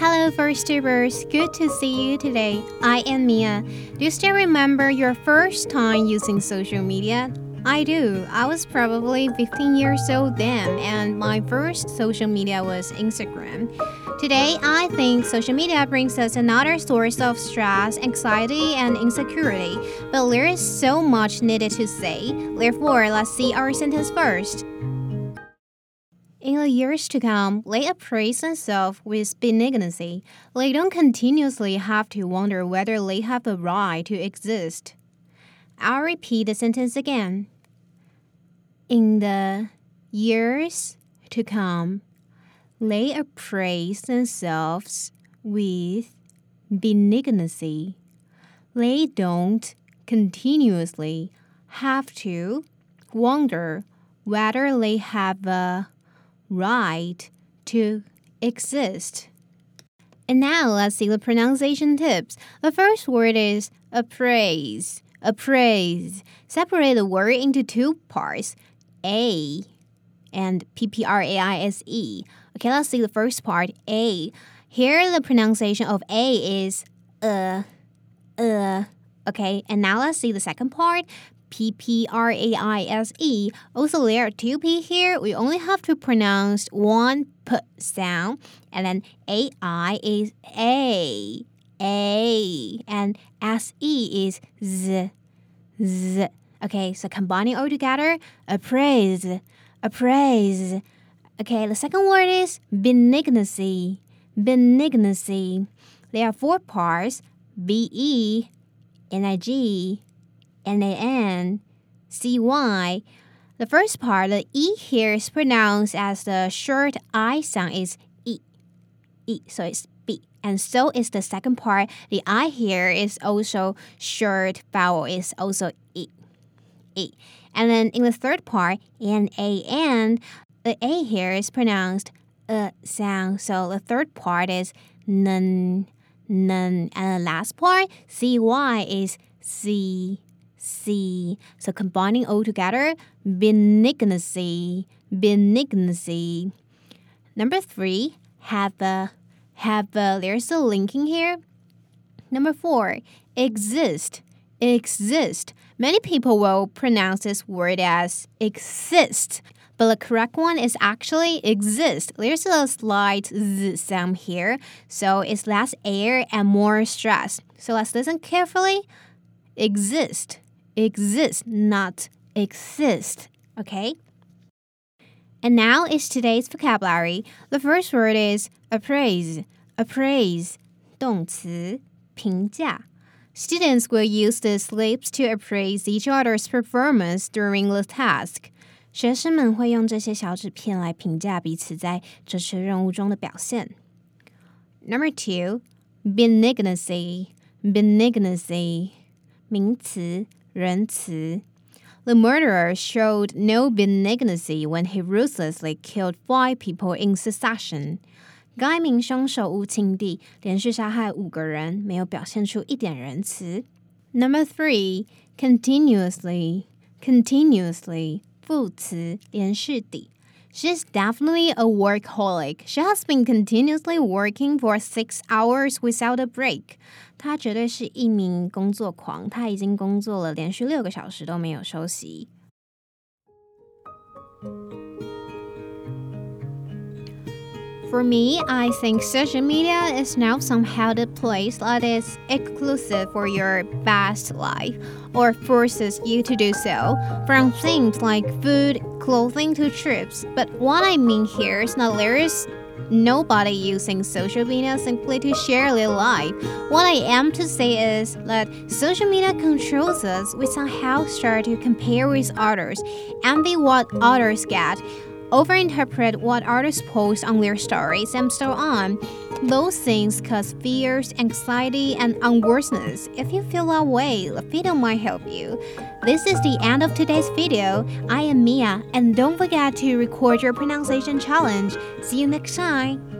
Hello, VoiceTubers. Good to see you today. I am Mia. Do you still remember your first time using social media? I do. I was probably 15 years old then, and my first social media was Instagram. Today, I think social media brings us another source of stress, anxiety, and insecurity, but there is so much needed to say. Therefore, let's see our sentence first. In the years to come, they appraise themselves with benignity. They don't continuously have to wonder whether they have the right to exist. I'll repeat the sentence again. In the years to come, they appraise themselves with benignity. They don't continuously have to wonder whether they have a right to exist. And now let's see the pronunciation tips. The first word is appraise. Appraise. Separate the word into two parts A and P P R A I S E. Okay, let's see the first part A. Here the pronunciation of A is uh, uh. Okay, and now let's see the second part P P R A I S E. Also, there are two P here. We only have to pronounce one P sound, and then A I is A. A. And S E is Z. Z. Okay, so combining all together, appraise. Appraise. Okay, the second word is benignancy, benignancy. There are four parts B E N I G N A N C Y. The first part, the E here is pronounced as the short I sound is E. E, so it's B. And so is the second part. The I here is also short vowel is also E. E. And then in the third part, N A N, the A here is pronounced a sound. So the third part is nun, And the last part, C Y is C. C. So combining all together, benignancy, benignancy. Number three, have a, have a, there's a linking here. Number four, exist, exist. Many people will pronounce this word as exist, but the correct one is actually exist. There's a slight z sound here, so it's less air and more stress. So let's listen carefully. Exist exist, not exist. Okay? And now is today's vocabulary. The first word is appraise. Appraise, 动词，评价. Students will use these lips to appraise each other's performance during the task. 学生们会用这些小纸片来评价彼此在这次任务中的表现。Number two, benignity. Benignity, 名词，仁慈. The murderer showed no benignity when he ruthlessly killed five people in succession. 该名凶手无情地连续杀害五个人，没有表现出一点仁慈。Number three, continuously, continuously 副词连续地。She's definitely a workaholic. She has been continuously working for six hours without a break. 她绝对是一名工作狂。她已经工作了连续六个小时都没有休息。 For me, I think social media is now somehow the place that is exclusive for your best life or forces you to do so, from things like food, clothing to trips. But what I mean here is not there is nobody using social media simply to share their life. What I am to say is that social media controls us. We somehow start to compare with others, envy what others get overinterpret what artists post on their stories and so on. Those things cause fears, anxiety, and unworthiness. If you feel that way, the video might help you. This is the end of today's video. I am Mia, and don't forget to record your pronunciation challenge. See you next time.